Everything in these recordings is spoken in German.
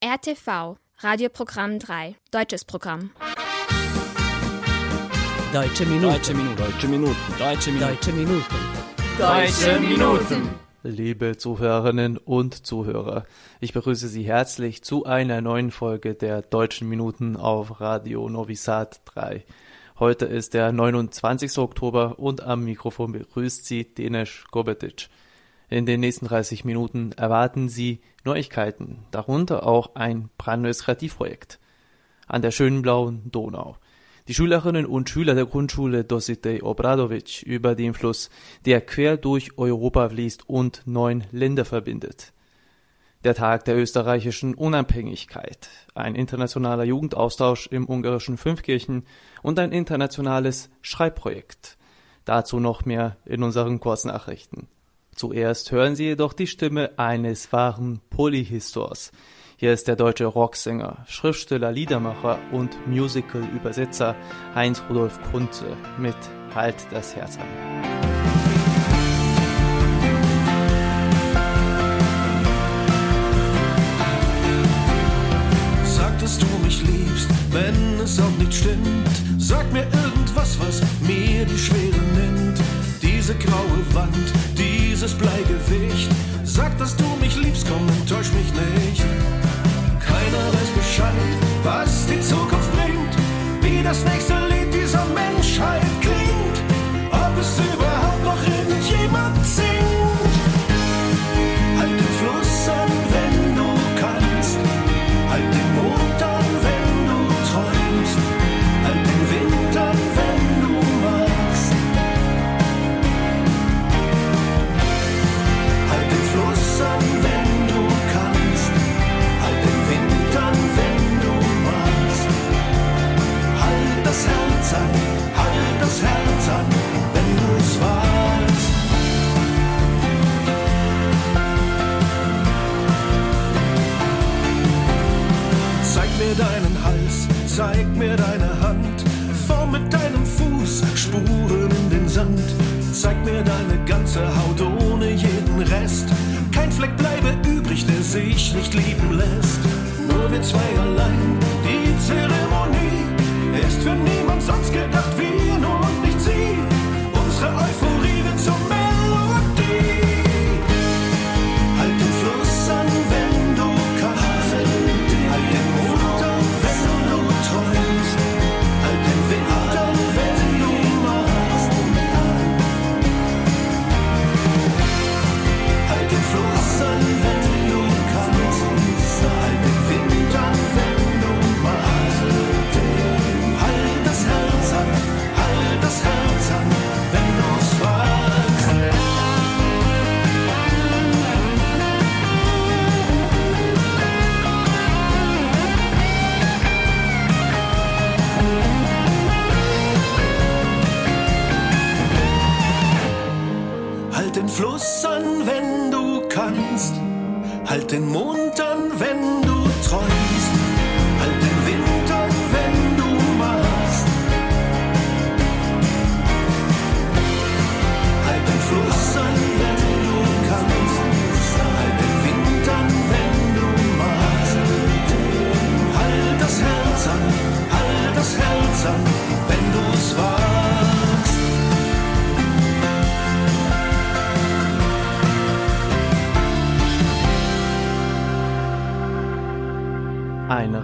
RTV, Radioprogramm 3, deutsches Programm. Deutsche Minuten. Deutsche Minuten. Deutsche Minuten. Deutsche Minuten. Deutsche Minuten. Deutsche Minuten. Liebe Zuhörerinnen und Zuhörer, ich begrüße Sie herzlich zu einer neuen Folge der Deutschen Minuten auf Radio Novi Sad 3. Heute ist der 29. Oktober und am Mikrofon begrüßt Sie Denis Gobetic. In den nächsten 30 Minuten erwarten Sie Neuigkeiten, darunter auch ein brandneues Kreativprojekt an der schönen blauen Donau. Die Schülerinnen und Schüler der Grundschule Dositej Obradovic über den Fluss, der quer durch Europa fließt und neun Länder verbindet. Der Tag der österreichischen Unabhängigkeit, ein internationaler Jugendaustausch im ungarischen Fünfkirchen und ein internationales Schreibprojekt. Dazu noch mehr in unseren Kurznachrichten. Zuerst hören Sie jedoch die Stimme eines wahren Polyhistors. Hier ist der deutsche Rocksänger, Schriftsteller, Liedermacher und Musical-Übersetzer Heinz Rudolf Kunze mit Halt das Herz an. Dass du mich liebst, wenn es auch nicht stimmt. Sag mir irgendwas, was mir die Schwere nimmt. Diese graue Wand, dieses Bleigewicht. Sag, dass du mich liebst, komm, enttäusch mich nicht. Keiner weiß Bescheid, was die Zukunft bringt. Wie das nächste Lied dieser Menschheit klingt. Ob es überhaupt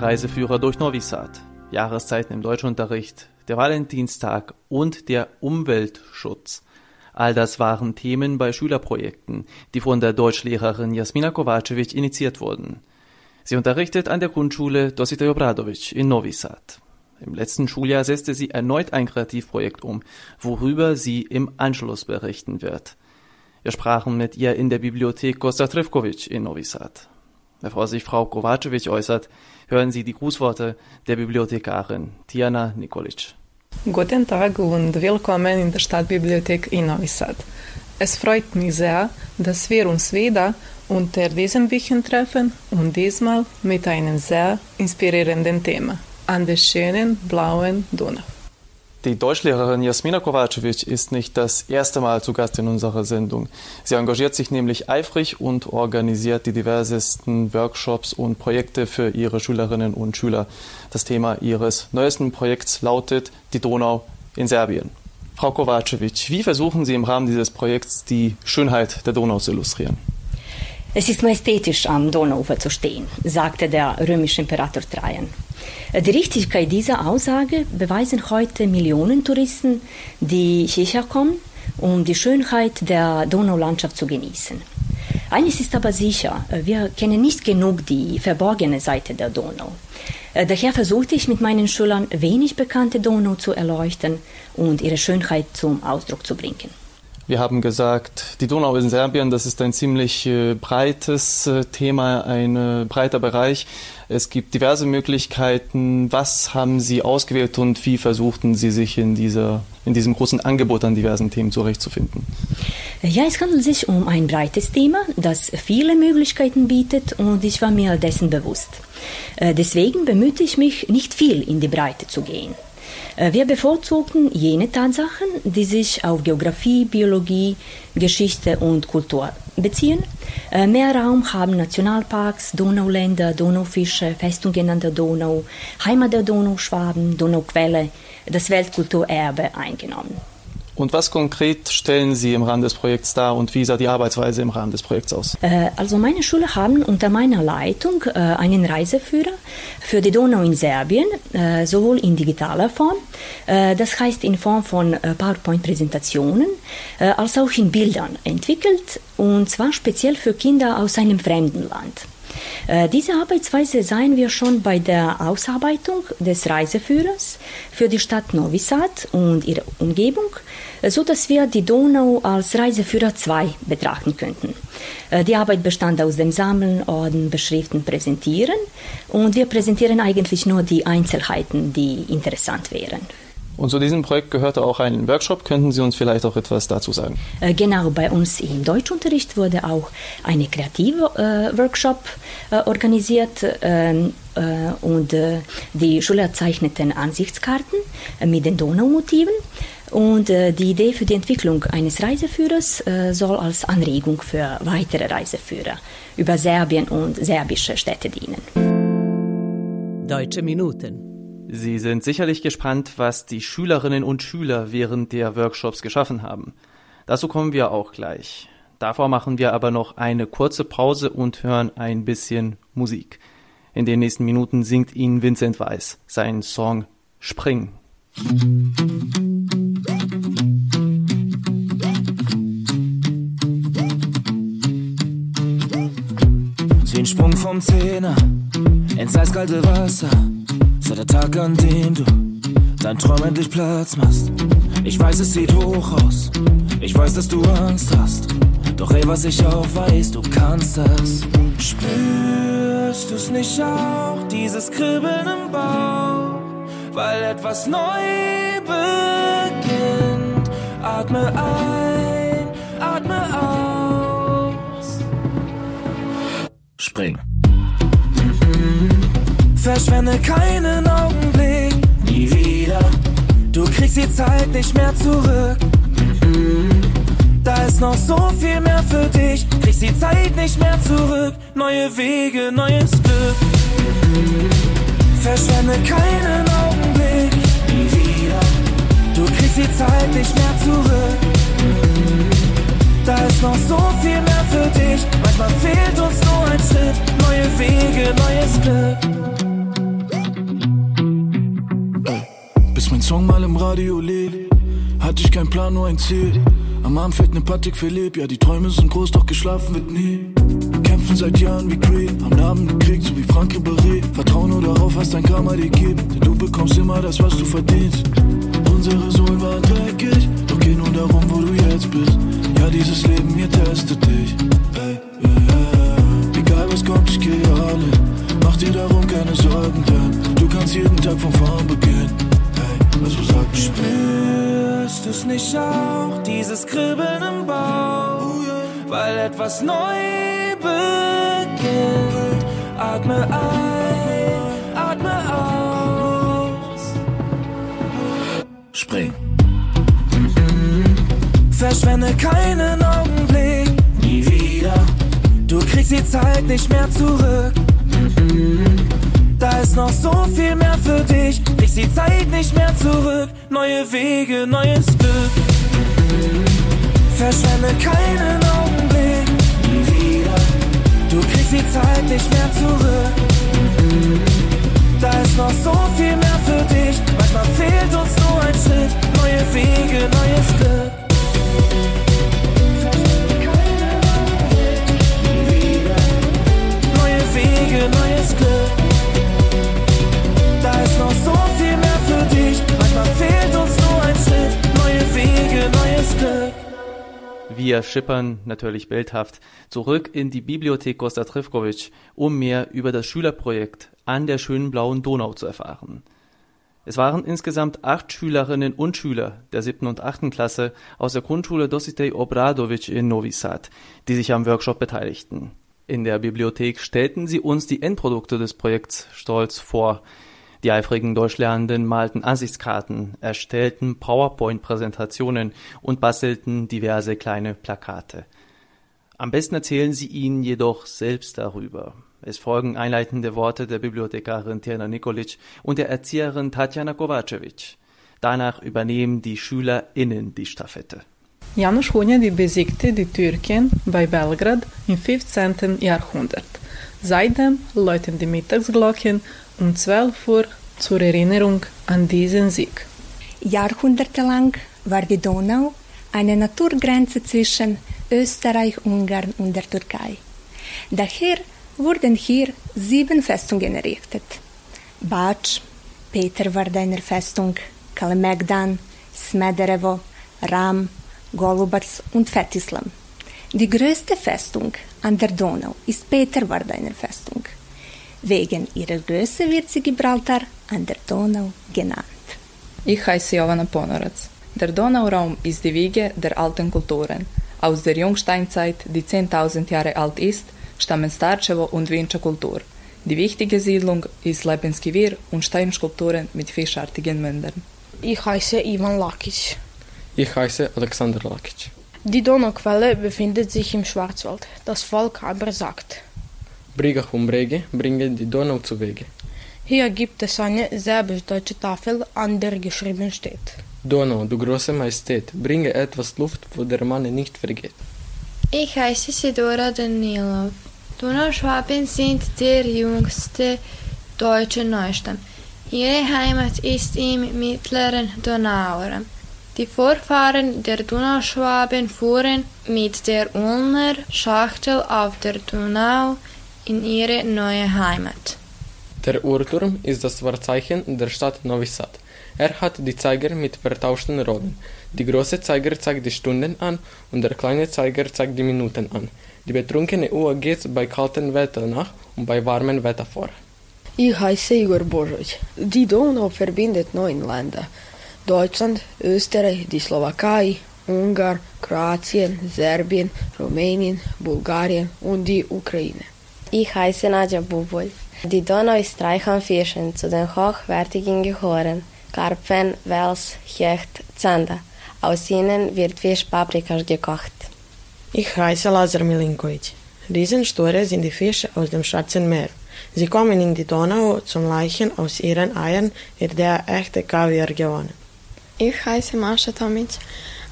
Reiseführer durch Novi Sad, Jahreszeiten im Deutschunterricht, der Valentinstag und der Umweltschutz. All das waren Themen bei Schülerprojekten, die von der Deutschlehrerin Jasmina Kovacevic initiiert wurden. Sie unterrichtet an der Grundschule Dositej Obradovic in Novi Sad. Im letzten Schuljahr setzte sie erneut ein Kreativprojekt um, worüber sie im Anschluss berichten wird. Wir sprachen mit ihr in der Bibliothek Kosta Trivkovic in Novi Sad. Bevor sich Frau Kovacevic äußert, hören Sie die Grußworte der Bibliothekarin Tiana Nikolic. Guten Tag und willkommen in der Stadtbibliothek in Novi Sad. Es freut mich sehr, dass wir uns wieder unter diesen Büchern treffen und diesmal mit einem sehr inspirierenden Thema an der schönen blauen Donau. Die Deutschlehrerin Jasmina Kovacevic ist nicht das erste Mal zu Gast in unserer Sendung. Sie engagiert sich nämlich eifrig und organisiert die diversesten Workshops und Projekte für ihre Schülerinnen und Schüler. Das Thema ihres neuesten Projekts lautet die Donau in Serbien. Frau Kovacevic, wie versuchen Sie im Rahmen dieses Projekts die Schönheit der Donau zu illustrieren? Es ist majestätisch am Donauufer zu stehen, sagte der römische Imperator Trajan. Die Richtigkeit dieser Aussage beweisen heute Millionen Touristen, die hierher kommen, um die Schönheit der Donaulandschaft zu genießen. Eines ist aber sicher, wir kennen nicht genug die verborgene Seite der Donau. Daher versuchte ich mit meinen Schülern wenig bekannte Donau zu erleuchten und ihre Schönheit zum Ausdruck zu bringen. Wir haben gesagt, die Donau in Serbien, das ist ein ziemlich äh, breites äh, Thema, ein äh, breiter Bereich. Es gibt diverse Möglichkeiten. Was haben Sie ausgewählt und wie versuchten Sie sich in, dieser, in diesem großen Angebot an diversen Themen zurechtzufinden? Ja, es handelt sich um ein breites Thema, das viele Möglichkeiten bietet und ich war mir dessen bewusst. Deswegen bemühte ich mich, nicht viel in die Breite zu gehen. Äh, wir bevorzugten jene Tatsachen, die sich auf Geografie, Biologie, Geschichte und Kultur beziehen. Äh, mehr Raum haben Nationalparks, Donauländer, Donaufische, Festungen an der Donau, Heimat der Donauschwaben, Donauquelle, das Weltkulturerbe eingenommen. Und was konkret stellen Sie im Rahmen des Projekts dar und wie sah die Arbeitsweise im Rahmen des Projekts aus? Äh, also meine Schüler haben unter meiner Leitung äh, einen Reiseführer für die Donau in Serbien, äh, sowohl in digitaler Form, das heißt in Form von PowerPoint-Präsentationen, als auch in Bildern entwickelt und zwar speziell für Kinder aus einem fremden Land. Äh, diese Arbeitsweise seien wir schon bei der Ausarbeitung des Reiseführers für die Stadt Novi Sad und ihre Umgebung, äh, so dass wir die Donau als Reiseführer 2 betrachten könnten. Äh, die Arbeit bestand aus dem Sammeln, Orden, Beschriften, Präsentieren und wir präsentieren eigentlich nur die Einzelheiten, die interessant wären. Und zu diesem Projekt gehörte auch ein Workshop. Könnten Sie uns vielleicht auch etwas dazu sagen? Äh, genau, bei uns im Deutschunterricht wurde auch eine kreative äh, Workshop äh, organisiert ähm, äh, und die Schüler zeichneten Ansichtskarten mit den Donaumotiven. Und die Idee für die Entwicklung eines Reiseführers soll als Anregung für weitere Reiseführer über Serbien und serbische Städte dienen. Deutsche Minuten Sie sind sicherlich gespannt, was die Schülerinnen und Schüler während der Workshops geschaffen haben. Dazu kommen wir auch gleich. Davor machen wir aber noch eine kurze Pause und hören ein bisschen Musik. In den nächsten Minuten singt Ihnen Vincent Weiss seinen Song Spring. Zehn Sprung vom Zehner ins eiskalte Wasser Seit der Tag, an dem du dein Traum endlich Platz machst. Ich weiß, es sieht hoch aus. Ich weiß, dass du Angst hast. Doch ey, was ich auch weiß, du kannst das. Spürst du's nicht auch, dieses Kribbeln im Bauch? Weil etwas neu beginnt. Atme ein, atme aus. Spring. Verschwende keinen Augenblick, nie wieder. Du kriegst die Zeit nicht mehr zurück. Da ist noch so viel mehr für dich. Kriegst die Zeit nicht mehr zurück. Neue Wege, neues Glück. Verschwende keinen Augenblick, nie wieder. Du kriegst die Zeit nicht mehr zurück. Da ist noch so viel mehr für dich. Manchmal fehlt uns nur ein Schritt. Neue Wege, neues Glück. Song mal im Radio lief, hatte ich keinen Plan, nur ein Ziel. Am Abend fällt ne Patik verlebt, ja die Träume sind groß, doch geschlafen wird nie. Kämpfen seit Jahren wie Creed, haben Namen gekriegt, so wie Frank Barret. Vertrau nur darauf, was dein Karma dir gibt, denn du bekommst immer das, was du verdienst. Unsere Sohlen waren dreckig, doch geh nur darum, wo du jetzt bist. Ja, dieses Leben hier testet dich. Ey, yeah. Egal was kommt, ich geh alle. Mach dir darum keine Sorgen, denn du kannst jeden Tag von vorn beginnen Du's nicht auch, dieses Kribbeln im Bauch? Weil etwas neu beginnt. Atme ein, atme aus. Spring. Verschwende keinen Augenblick, nie wieder. Du kriegst die Zeit nicht mehr zurück. Da ist noch so viel mehr für dich. Kriegst die Zeit nicht mehr zurück. Neue Wege, neues Glück. Verschwende keinen Augenblick. Du kriegst die Zeit nicht mehr zurück. Da ist noch so viel mehr für dich. Wir schippern natürlich bildhaft zurück in die Bibliothek Costa Trifkovic, um mehr über das Schülerprojekt an der schönen blauen Donau zu erfahren. Es waren insgesamt acht Schülerinnen und Schüler der siebten und achten Klasse aus der Grundschule Dositej Obradovic in Novi Sad, die sich am Workshop beteiligten. In der Bibliothek stellten sie uns die Endprodukte des Projekts stolz vor. Die eifrigen Deutschlernenden malten Ansichtskarten, erstellten PowerPoint-Präsentationen und bastelten diverse kleine Plakate. Am besten erzählen sie ihnen jedoch selbst darüber. Es folgen einleitende Worte der Bibliothekarin Tjana Nikolic und der Erzieherin Tatjana Kovacevic. Danach übernehmen die SchülerInnen die Stafette. Janusz Hunyadi besiegte die Türken bei Belgrad im 15. Jahrhundert. Seitdem läuten die Mittagsglocken um 12 Uhr zur Erinnerung an diesen Sieg. Jahrhundertelang war die Donau eine Naturgrenze zwischen Österreich, Ungarn und der Türkei. Daher wurden hier sieben Festungen errichtet. Bač, Peterwardener Festung, Kalemegdan, Smederevo, Ram, Golubac und Fetislam. Die größte Festung an der Donau ist Peterwardener Festung. Wegen ihrer Größe wird sie Gibraltar an der Donau genannt. Ich heiße Jovana Ponorac. Der Donauraum ist die Wiege der alten Kulturen. Aus der Jungsteinzeit, die 10.000 Jahre alt ist, stammen Starcevo und Winsche Kultur. Die wichtige Siedlung ist Lepenski Wir und Steinskulpturen mit fischartigen Mündern. Ich heiße Ivan Lakic. Ich heiße Alexander Lakic. Die Donauquelle befindet sich im Schwarzwald. Das Volk aber sagt, Brigach und Brege bringen die Donau zu Wege. hier gibt es eine serbisch-deutsche Tafel, an der geschrieben steht. Donau, du große Majestät, bringe etwas Luft, wo der Mann nicht vergeht. Ich heiße Sidora Danilov. Donauschwaben sind der jüngste deutsche Neustamm. Ihre Heimat ist im mittleren Donauraum. Die Vorfahren der Donauschwaben fuhren mit der Ulmer Schachtel auf der Donau in ihre neue Heimat. Der Uhrturm ist das Wahrzeichen der Stadt Novi Sad. Er hat die Zeiger mit vertauschten Rollen. Die große Zeiger zeigt die Stunden an und der kleine Zeiger zeigt die Minuten an. Die betrunkene Uhr geht bei kaltem Wetter nach und bei warmem Wetter vor. Ich heiße Igor Božovic. Die Donau verbindet neun Länder. Deutschland, Österreich, die Slowakei, Ungarn, Kroatien, Serbien, Rumänien, Bulgarien und die Ukraine. Ich heiße Nadja Bubol. Die Donau ist reich an Fischen, zu den hochwertigen gehören Karpfen, Wels, Hecht, Zander. Aus ihnen wird Fisch Paprikas gekocht. Ich heiße Lazar Milinkovic. Riesenstore sind die Fische aus dem Schwarzen Meer. Sie kommen in die Donau zum Leichen aus ihren Eiern, wird der echte Kaviar gewonnen. Ich heiße Mascha Tomic.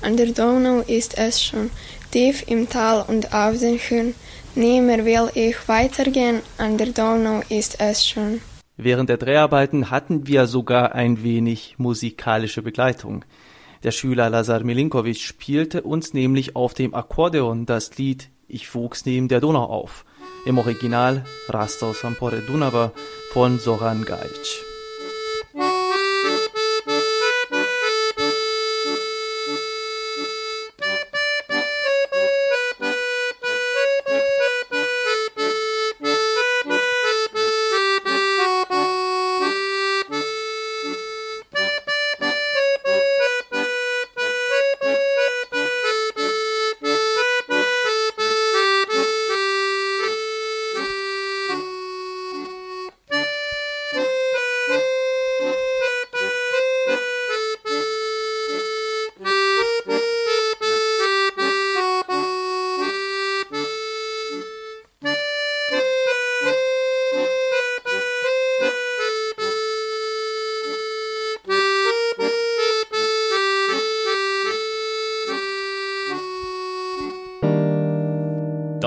An der Donau ist es schon tief im Tal und auf den Hühn. Nimmer will ich weitergehen, an der Donau ist es schon. Während der Dreharbeiten hatten wir sogar ein wenig musikalische Begleitung. Der Schüler Lazar Milinkovic spielte uns nämlich auf dem Akkordeon das Lied Ich wuchs neben der Donau auf. Im Original Rastau Sampore Dunava von Soran Gajic.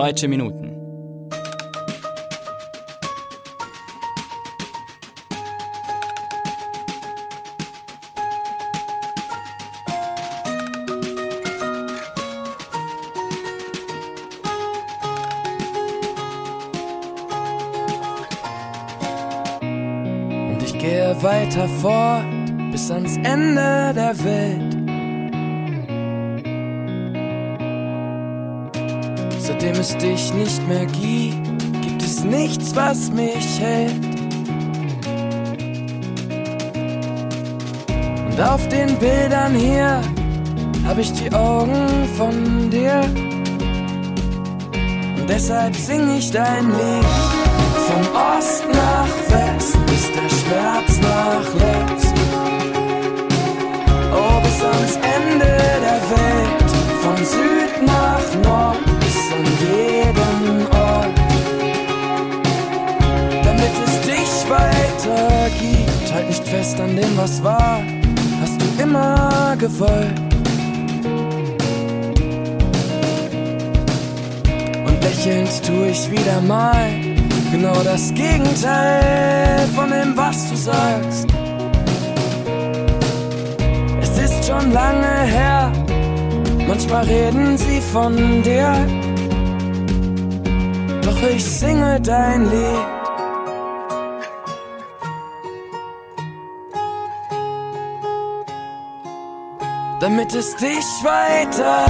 Deutsche Minuten. Und ich gehe weiter fort bis ans Ende der Welt. Es dich nicht mehr gibt, gibt es nichts, was mich hält. Und auf den Bildern hier habe ich die Augen von dir. Und deshalb sing ich dein Lied. Von Ost nach West, bis der Schmerz nachlässt. Oh, bis ans Ende der Welt. Von Süd nach Nord, halt nicht fest an dem, was war. Hast du immer gewollt. Und lächelnd tu ich wieder mal genau das Gegenteil von dem, was du sagst. Es ist schon lange her, manchmal reden sie von dir. Doch ich singe dein Lied. Damit es dich weiter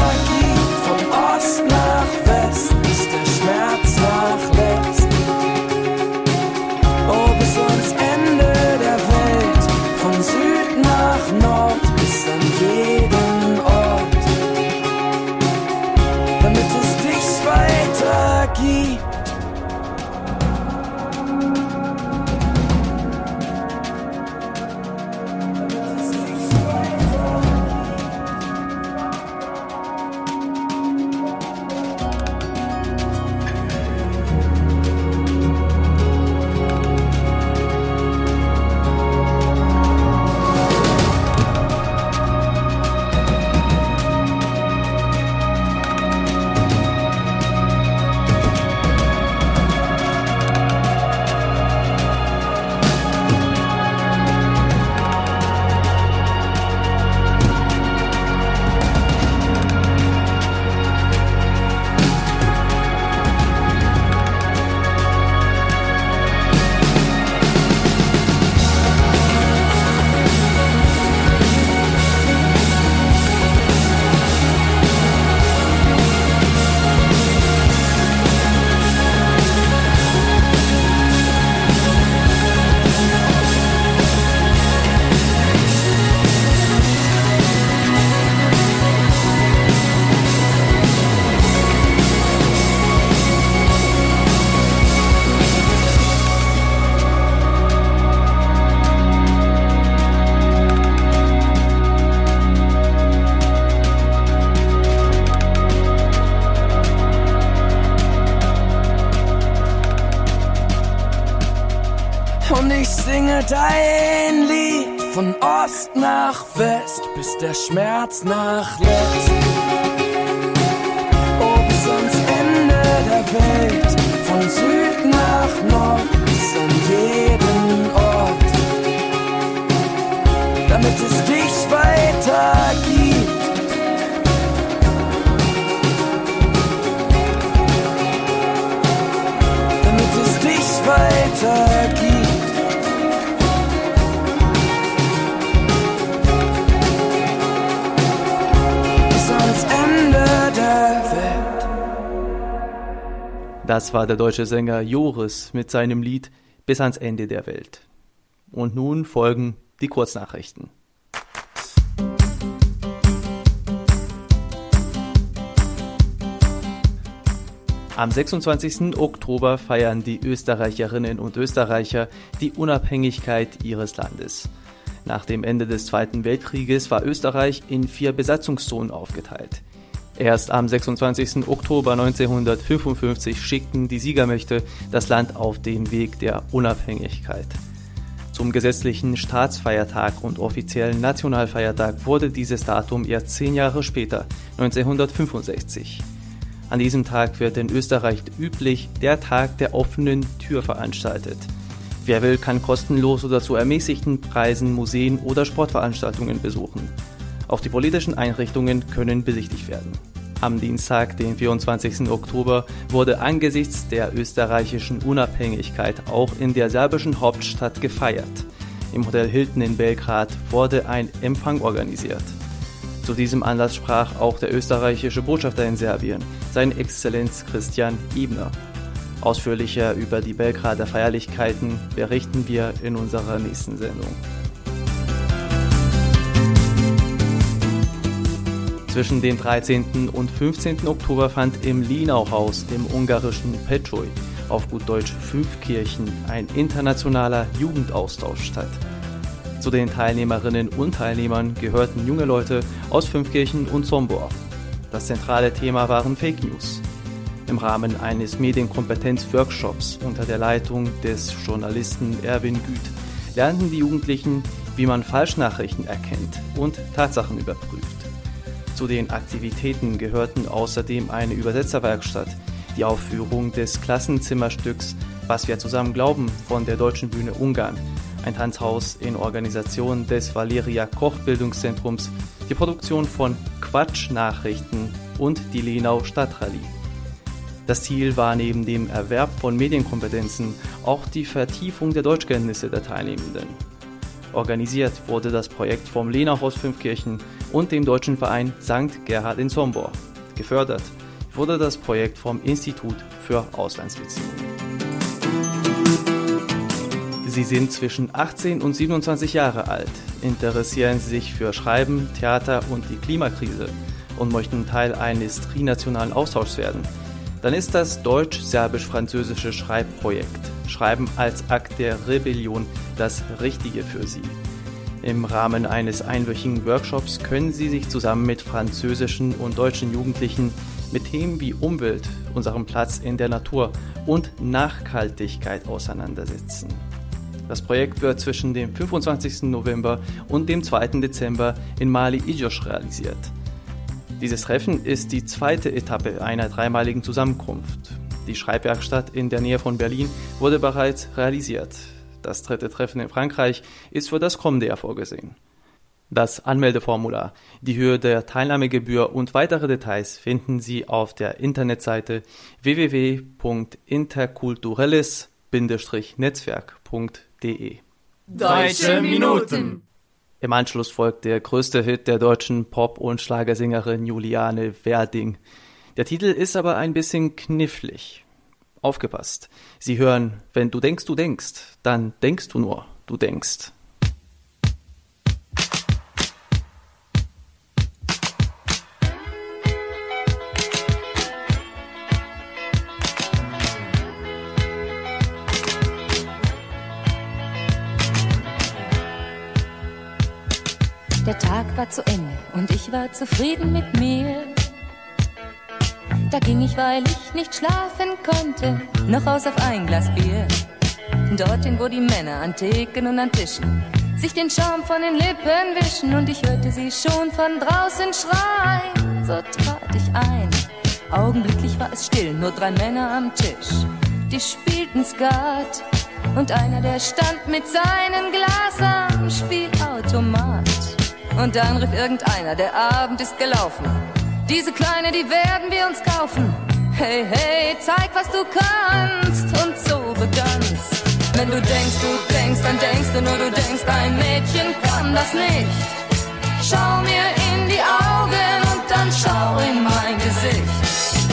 Und ich singe dein Lied von Ost nach West, bis der Schmerz nachlässt. Oh, bis Ende der Welt, von Süd nach Nord, Das war der deutsche Sänger Joris mit seinem Lied Bis ans Ende der Welt. Und nun folgen die Kurznachrichten. Am 26. Oktober feiern die Österreicherinnen und Österreicher die Unabhängigkeit ihres Landes. Nach dem Ende des Zweiten Weltkrieges war Österreich in vier Besatzungszonen aufgeteilt. Erst am 26. Oktober 1955 schickten die Siegermächte das Land auf den Weg der Unabhängigkeit. Zum gesetzlichen Staatsfeiertag und offiziellen Nationalfeiertag wurde dieses Datum erst zehn Jahre später, 1965. An diesem Tag wird in Österreich üblich der Tag der offenen Tür veranstaltet. Wer will, kann kostenlos oder zu ermäßigten Preisen Museen oder Sportveranstaltungen besuchen. Auch die politischen Einrichtungen können besichtigt werden. Am Dienstag, den 24. Oktober, wurde angesichts der österreichischen Unabhängigkeit auch in der serbischen Hauptstadt gefeiert. Im Hotel Hilton in Belgrad wurde ein Empfang organisiert. Zu diesem Anlass sprach auch der österreichische Botschafter in Serbien, sein Exzellenz Christian Ebner. Ausführlicher über die Belgrader Feierlichkeiten berichten wir in unserer nächsten Sendung. Zwischen dem 13. und 15. Oktober fand im Linauhaus im ungarischen Petroy, auf gut Deutsch Fünfkirchen, ein internationaler Jugendaustausch statt. Zu den Teilnehmerinnen und Teilnehmern gehörten junge Leute aus Fünfkirchen und Sombor. Das zentrale Thema waren Fake News. Im Rahmen eines Medienkompetenz-Workshops unter der Leitung des Journalisten Erwin Güth lernten die Jugendlichen, wie man Falschnachrichten erkennt und Tatsachen überprüft. Zu den Aktivitäten gehörten außerdem eine Übersetzerwerkstatt, die Aufführung des Klassenzimmerstücks Was wir zusammen glauben von der Deutschen Bühne Ungarn, ein Tanzhaus in Organisation des Valeria Koch Bildungszentrums, die Produktion von Quatschnachrichten und die Lenau Stadtrallye. Das Ziel war neben dem Erwerb von Medienkompetenzen auch die Vertiefung der Deutschkenntnisse der Teilnehmenden. Organisiert wurde das Projekt vom Lena-Haus Fünfkirchen und dem deutschen Verein St. Gerhard in Sombor. Gefördert wurde das Projekt vom Institut für Auslandsbeziehungen. Sie sind zwischen 18 und 27 Jahre alt, interessieren sich für Schreiben, Theater und die Klimakrise und möchten Teil eines trinationalen Austauschs werden. Dann ist das deutsch-serbisch-französische Schreibprojekt Schreiben als Akt der Rebellion das Richtige für Sie. Im Rahmen eines einwöchigen Workshops können Sie sich zusammen mit französischen und deutschen Jugendlichen mit Themen wie Umwelt, unserem Platz in der Natur und Nachhaltigkeit auseinandersetzen. Das Projekt wird zwischen dem 25. November und dem 2. Dezember in Mali Ijosh realisiert. Dieses Treffen ist die zweite Etappe einer dreimaligen Zusammenkunft. Die Schreibwerkstatt in der Nähe von Berlin wurde bereits realisiert. Das dritte Treffen in Frankreich ist für das kommende Jahr vorgesehen. Das Anmeldeformular, die Höhe der Teilnahmegebühr und weitere Details finden Sie auf der Internetseite www.interkulturelles-netzwerk.de. Deutsche Minuten. Im Anschluss folgt der größte Hit der deutschen Pop- und Schlagersängerin Juliane Werding. Der Titel ist aber ein bisschen knifflig. Aufgepasst. Sie hören, wenn du denkst, du denkst, dann denkst du nur, du denkst. Der Tag war zu Ende und ich war zufrieden mit mir. Da ging ich, weil ich nicht schlafen konnte, noch aus auf ein Glas Bier. Dorthin, wo die Männer an Theken und an Tischen sich den Schaum von den Lippen wischen und ich hörte sie schon von draußen schreien. So trat ich ein. Augenblicklich war es still, nur drei Männer am Tisch. Die spielten Skat und einer, der stand mit seinem Glas am Spielautomat. Und dann rief irgendeiner, der Abend ist gelaufen. Diese Kleine, die werden wir uns kaufen. Hey, hey, zeig, was du kannst. Und so begann's. Wenn du denkst, du denkst, dann denkst du nur, du denkst, ein Mädchen kann das nicht. Schau mir in die Augen und dann schau in mein Gesicht.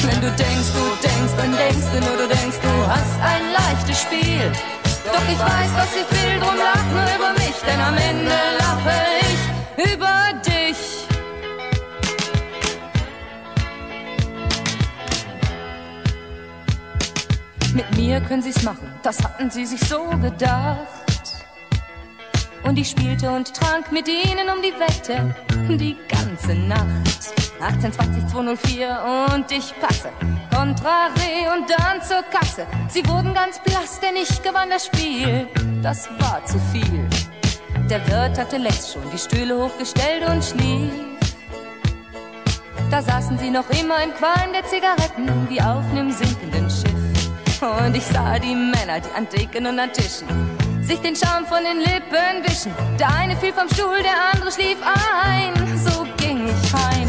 Wenn du denkst, du denkst, dann denkst du nur, du denkst, du hast ein leichtes Spiel. Doch ich weiß, was sie will, drum lach nur über mich, denn am Ende lache ich über dich. Mit mir können sie's machen, das hatten sie sich so gedacht. Und ich spielte und trank mit ihnen um die Wette die ganze Nacht. 18, 20, 204 und ich passe. Kontraré und dann zur Kasse. Sie wurden ganz blass, denn ich gewann das Spiel. Das war zu viel. Der Wirt hatte längst schon die Stühle hochgestellt und schlief. Da saßen sie noch immer im Qualm der Zigaretten, wie auf nem sinkenden Schiff. Und ich sah die Männer, die an Dicken und an Tischen, sich den Schaum von den Lippen wischen. Der eine fiel vom Stuhl, der andere schlief ein. So ging ich heim.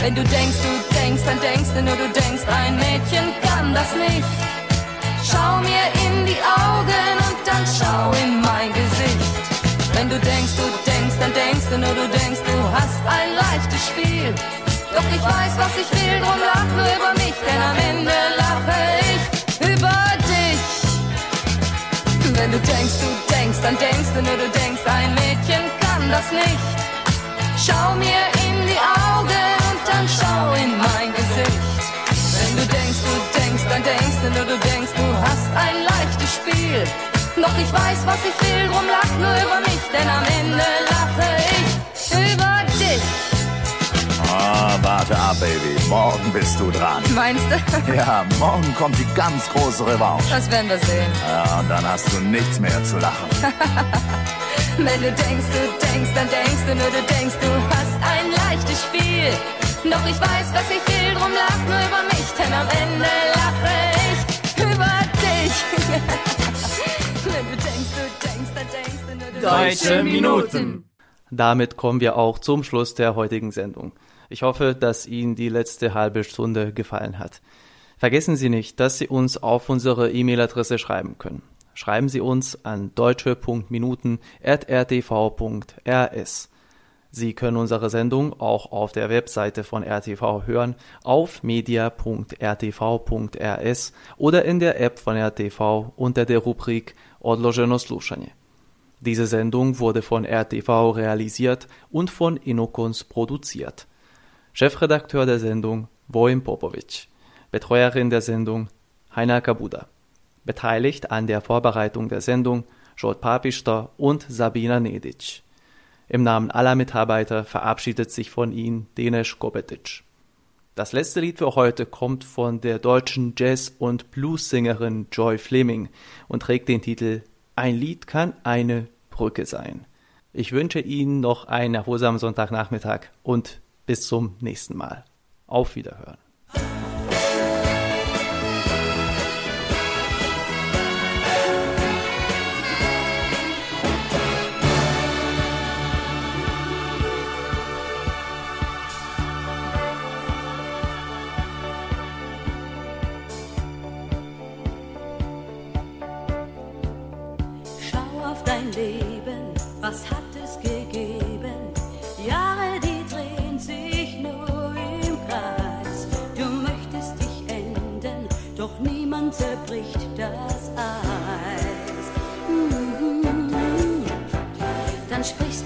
Wenn du denkst, du denkst, dann denkst du nur, du denkst, ein Mädchen kann das nicht. Schau mir in die Augen und dann schau in mein Gesicht. Wenn du denkst, du denkst, dann denkst du nur, du denkst, du hast ein leichtes Spiel. Doch ich weiß, was ich will, drum lach nur über mich, denn am Ende lache ich Wenn du denkst, du denkst, dann denkst du nur, du denkst, ein Mädchen kann das nicht. Schau mir in die Augen und dann schau in mein Gesicht. Wenn du denkst, du denkst, dann denkst du nur, du denkst, du hast ein leichtes Spiel. Doch ich weiß, was ich will, drum lach nur über mich, denn am Ende lache ich über warte ab, Baby. Morgen bist du dran. Meinst du? Ja, morgen kommt die ganz große Revanche. Das werden wir sehen. Ja, und dann hast du nichts mehr zu lachen. Wenn du denkst, du denkst, dann denkst du nur, du denkst, du hast ein leichtes Spiel. Doch ich weiß, was ich will, drum lach nur über mich, denn am Ende lache ich über dich. Wenn du denkst, du denkst, dann denkst du nur, du Deutsche Minuten. Damit kommen wir auch zum Schluss der heutigen Sendung. Ich hoffe, dass Ihnen die letzte halbe Stunde gefallen hat. Vergessen Sie nicht, dass Sie uns auf unsere E-Mail-Adresse schreiben können. Schreiben Sie uns an deutsche.minuten.rtv.rs. Sie können unsere Sendung auch auf der Webseite von RTV hören, auf media.rtv.rs oder in der App von RTV unter der Rubrik Odloženo slušanje. Diese Sendung wurde von RTV realisiert und von Inokons produziert. Chefredakteur der Sendung Vojin Popovic. Betreuerin der Sendung Heiner Kabuda. Beteiligt an der Vorbereitung der Sendung Jolt Papister und Sabina Nedic. Im Namen aller Mitarbeiter verabschiedet sich von Ihnen Denis Kobetic. Das letzte Lied für heute kommt von der deutschen Jazz- und Bluessängerin Joy Fleming und trägt den Titel Ein Lied kann eine Brücke sein. Ich wünsche Ihnen noch einen erholsamen Sonntagnachmittag und bis zum nächsten Mal. Auf Wiederhören. Doch niemand zerbricht das Eis. Mhm. Dann sprichst